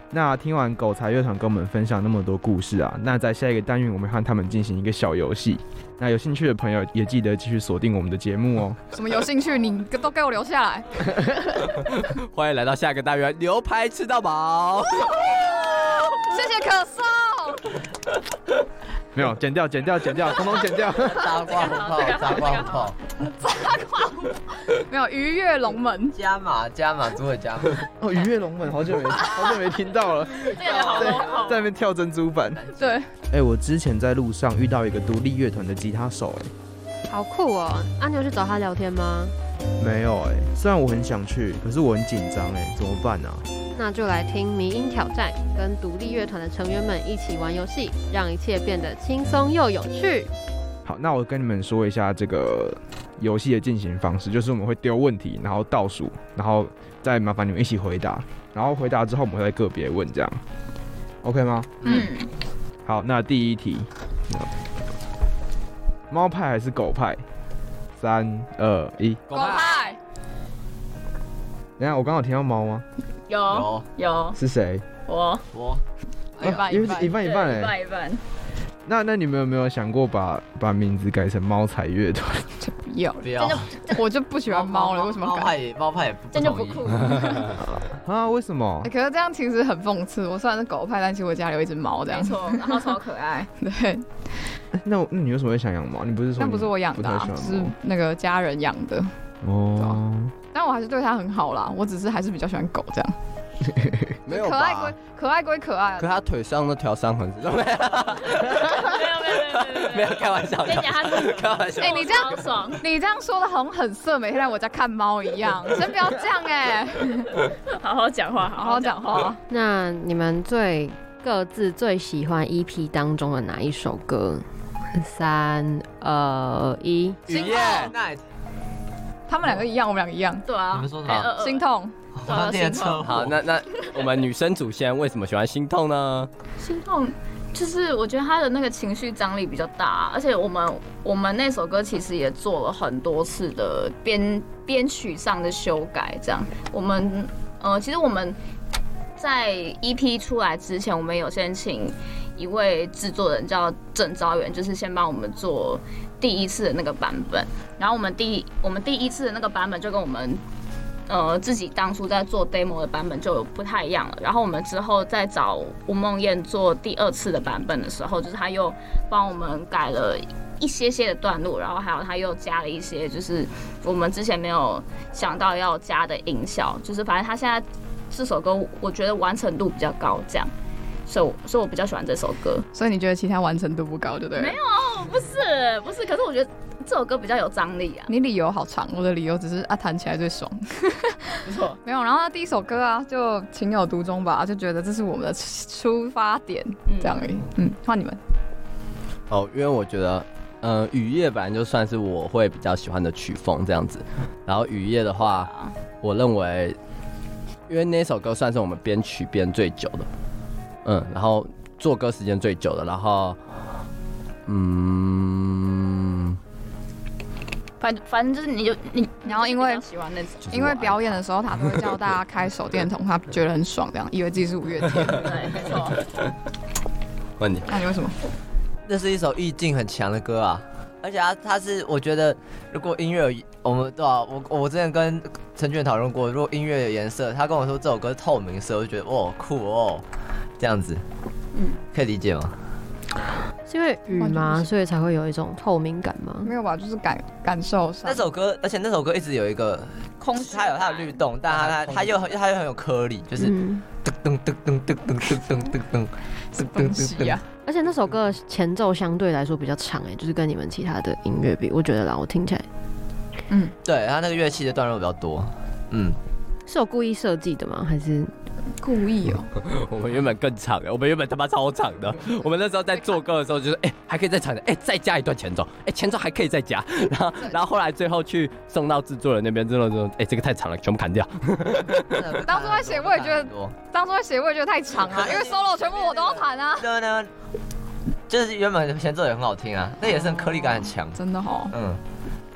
那听完狗才乐团跟我们分享那么多故事啊，那在下一个单元我们和他们进行一个小游戏。那有兴趣的朋友也记得继续锁定我们的节目哦。[LAUGHS] 什么有兴趣？你都给我留下来。欢迎来到下一个单元，牛排吃到饱。谢谢可颂。没有，剪掉，剪掉，剪掉，[LAUGHS] 统统剪掉。炸光炮，[LAUGHS] 炸光炮，炸光。[LAUGHS] 没有，鱼跃龙门。加码，加码，诸位加码。哦，鱼跃龙门，好久没，好久没听到了。这个好在在那边跳珍珠板。对。哎，我之前在路上遇到一个独立乐团的吉他手，哎，好酷哦！啊，你有去找他聊天吗？没有，哎，虽然我很想去，可是我很紧张，哎，怎么办啊？那就来听迷音挑战，跟独立乐团的成员们一起玩游戏，让一切变得轻松又有趣。好，那我跟你们说一下这个游戏的进行方式，就是我们会丢问题，然后倒数，然后再麻烦你们一起回答，然后回答之后我们会再个别问，这样，OK 吗？嗯。好，那第一题，猫派还是狗派？三二一，狗派。等下，我刚好听到猫吗？有有有。是谁？我我。一半一半一半一半哎。一半一半。那那你们有没有想过把把名字改成猫彩乐团？不要不要，我就不喜欢猫了。为什么改？猫派也猫派也不这就不酷。[LAUGHS] 啊？为什么？[LAUGHS] 可是这样其实很讽刺。我虽然是狗派，但其实我家里有一只猫，这样。没错，然后超可爱。[LAUGHS] 对。那那你为什么会想养猫？你不是说？那不是我养的，是那个家人养的。哦。但我还是对它很好啦。我只是还是比较喜欢狗这样。[LAUGHS] 没有可爱归可爱归可爱，可他腿上那条伤痕是 [LAUGHS] 什么？没有没有没有没有没有开玩笑，跟你讲他是开玩笑。哎，你这样爽，你这样 [LAUGHS] 说的好像很色，每天来我家看猫一样，先不要这样哎，好好讲话，好好讲话。那你们最各自最喜欢 EP 当中的哪一首歌？三二一，雨夜 Night，他们两个一样，我们两个一样，对啊，你们说什么？心痛。电车 [LAUGHS] 好，那那我们女生祖先为什么喜欢心痛呢？心痛就是我觉得他的那个情绪张力比较大，而且我们我们那首歌其实也做了很多次的编编曲上的修改，这样我们呃其实我们在 EP 出来之前，我们有先请一位制作人叫郑昭元，就是先帮我们做第一次的那个版本，然后我们第我们第一次的那个版本就跟我们。呃，自己当初在做 demo 的版本就有不太一样了。然后我们之后再找吴梦燕做第二次的版本的时候，就是他又帮我们改了一些些的段落，然后还有他又加了一些就是我们之前没有想到要加的音效。就是反正他现在这首歌，我觉得完成度比较高，这样，所以我所以我比较喜欢这首歌。所以你觉得其他完成度不高，对不对？没有，不是，不是。可是我觉得。这首歌比较有张力啊！你理由好长，我的理由只是啊，弹起来最爽。[LAUGHS] 不错，[LAUGHS] 没有。然后第一首歌啊，就情有独钟吧，就觉得这是我们的出发点，这样而已。嗯，换你们。哦，因为我觉得，呃，雨夜本来就算是我会比较喜欢的曲风这样子。然后雨夜的话，我认为，因为那首歌算是我们编曲编最久的，嗯，然后做歌时间最久的，然后，嗯。反反正就是你就你，然后因为喜欢那种，因为表演的时候他都会叫大家开手电筒，他觉得很爽，这样以为自己是五月天。[LAUGHS] 对，没错。[LAUGHS] 问你，那你为什么？这是一首意境很强的歌啊，而且他他是我觉得如果音乐有我们对啊，我我之前跟陈俊讨论过，如果音乐有颜色，他跟我说这首歌是透明色，我就觉得哦酷哦，这样子，嗯，可以理解吗？是因为雨吗？所以才会有一种透明感吗？没有吧，就是感感受上。那首歌，而且那首歌一直有一个空，它有它的律动，但它它它又它又很有颗粒，就是噔噔噔噔噔噔噔噔噔噔噔噔噔。而且那首歌的前奏相对来说比较长哎，就是跟你们其他的音乐比，我觉得啦，我听起来，嗯，对，它那个乐器的段落比较多，嗯，是有故意设计的吗？还是？故意哦，[LAUGHS] 我们原本更长的，我们原本他妈超长的。[LAUGHS] 我们那时候在做歌的时候，就是哎、欸、还可以再长的，哎、欸、再加一段前奏，哎、欸、前奏还可以再加，[LAUGHS] 然后然后后来最后去送到制作人那边，之后说哎这个太长了，全部砍掉。当初在写我也觉得，当初在写我也觉得太长啊，因为 solo 全部我都要弹啊。对对，就是原本前奏也很好听啊，那也是颗粒感很强，真的好。嗯。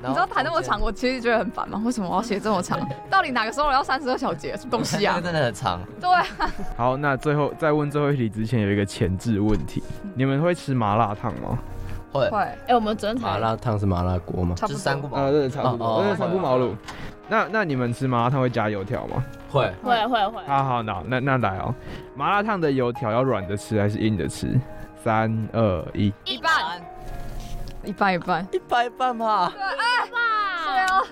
你知道弹那么长，我其实觉得很烦吗？为什么我要写这么长？[LAUGHS] 到底哪个时候要三十二小节？什么东西啊？真的很长。对啊。好，那最后在问最后一题之前，有一个前置问题：你们会吃麻辣烫吗？会。会。哎，我们昨天麻辣烫是麻辣锅吗？就是三顾茅庐。对，三顾茅庐。对，三顾茅庐。那那你们吃麻辣烫会加油条吗？会。会会会。好好，那那那来哦，麻辣烫的油条要软的吃还是硬的吃？三二一。一半。一半一半。一半一半嘛。对啊。对哦，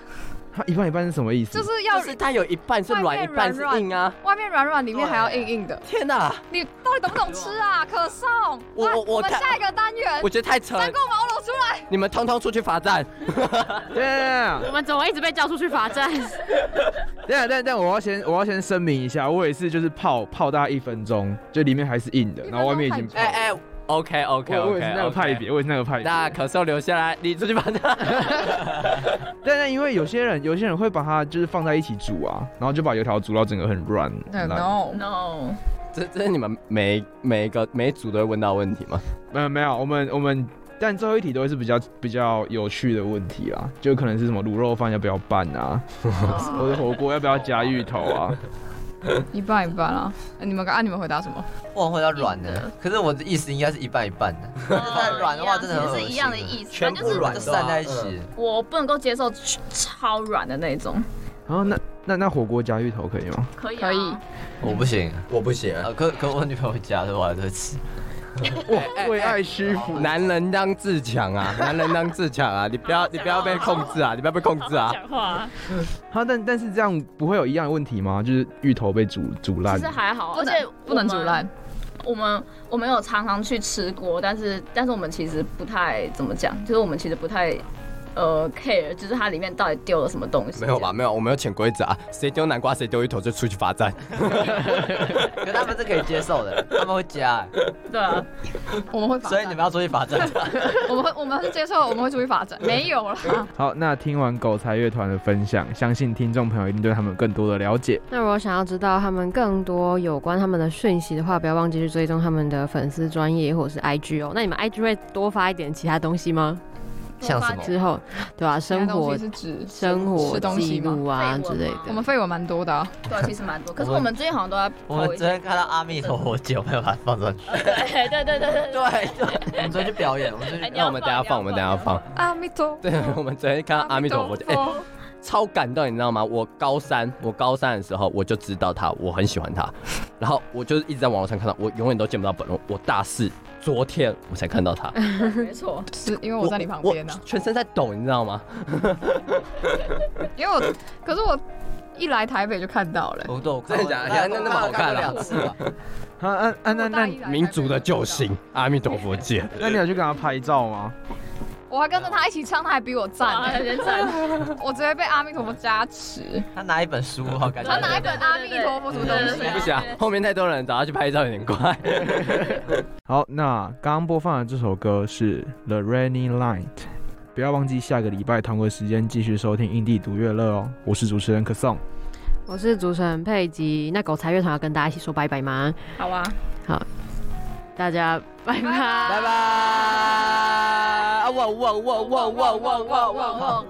它一半一半是什么意思？就是要是它有一半是软，一半是硬啊。外面软软，里面还要硬硬的。天哪，你到底懂不懂吃啊？[LAUGHS] 可颂。我我我们下一个单元，我觉得太扯。三顾茅庐出来！你们通通出去罚站。[LAUGHS] 对啊，我们怎么一直被叫出去罚站？[LAUGHS] 对啊，但但我要先我要先声明一下，我也是就是泡泡大概一分钟，就里面还是硬的，然后外面已经泡。哎哎，OK OK 我 OK，我也是那个派别，我也是那个派别。那可颂留下来，你出去把它。[LAUGHS] 但是因为有些人有些人会把它就是放在一起煮啊，然后就把油条煮到整个很软。No No，这这是你们每每一个每一组都会问到的问题吗？没有没有，我们我们但最后一题都会是比较比较有趣的问题啊，就可能是什么卤肉饭要不要拌啊，[LAUGHS] 或者火锅要不要加芋头啊？[LAUGHS] 一半一半啊！你们啊，你们回答什么？我回答软的，可是我的意思应该是一半一半的。太软的话真的很恶心是一样的意思，全部软的散在一起。我不能够接受超软的那种。然后那那那火锅加芋头可以吗？可以可以。我不行，我不行。啊，可可我女朋友加的我还是会吃。[LAUGHS] 为爱屈服，男人当自强啊！[LAUGHS] 男人当自强啊！你不要你不要被控制啊！你不要被控制啊！讲话。好，但但是这样不会有一样的问题吗？就是芋头被煮煮烂。其实还好，而且不能煮烂。我们我们有常常去吃过，但是但是我们其实不太怎么讲，就是我们其实不太。呃，care 就是它里面到底丢了什么东西？没有吧？没有，我们有潜规则啊，谁丢南瓜谁丢一头就出去罚站。[LAUGHS] 可他们是可以接受的，他们会加。[LAUGHS] 对啊，我们会罚，所以你们要出去罚站。[LAUGHS] 我们会，我们是接受，我们会出去罚站。没有了。好，那听完狗才乐团的分享，相信听众朋友一定对他们有更多的了解。那如果想要知道他们更多有关他们的讯息的话，不要忘记去追踪他们的粉丝专业或者是 IG 哦。那你们 IG 会多发一点其他东西吗？像什么之后，对 [LAUGHS] 吧？生活是指生活记录啊之类的。我们废文蛮多的，啊，[LAUGHS] 对，其实蛮多。可是我们最近好像都在。我们昨天看到阿弥陀佛节，我没有把它放上去。[LAUGHS] 对对对对对对。我们昨天去表演，我们昨天。那我们等下放，我们等下放。阿弥陀。对，我们昨天看到阿弥陀佛节，哎，超感动，你知道吗？我高三，我高三的时候我就知道他，我很喜欢他，然后我就一直在网络上看到，我永远都见不到本人。我大四。昨天我才看到他，[LAUGHS] 没错，是因为我在你旁边呢，全身在抖，你知道吗？[LAUGHS] 因为我，可是我一来台北就看到了，我都真的假的？那那么好看 [LAUGHS] 了，啊啊啊！那那民族的救星，阿弥陀佛见，那你有去跟他拍照吗？我还跟着他一起唱，他还比我赞，人赞。[LAUGHS] 我直接被阿弥陀佛加持。他拿一本书，好感觉。他拿一本阿弥陀佛什么东西？不行啊，后面太多人找他去拍照有点怪。[LAUGHS] 好，那刚刚播放的这首歌是《The Rainy Night》，不要忘记下个礼拜同个时间继续收听印地独乐乐哦。我是主持人可颂，我是主持人佩吉。那狗才乐团要跟大家一起说拜拜吗？好啊，好，大家拜拜，拜拜。汪汪汪汪汪汪汪汪汪！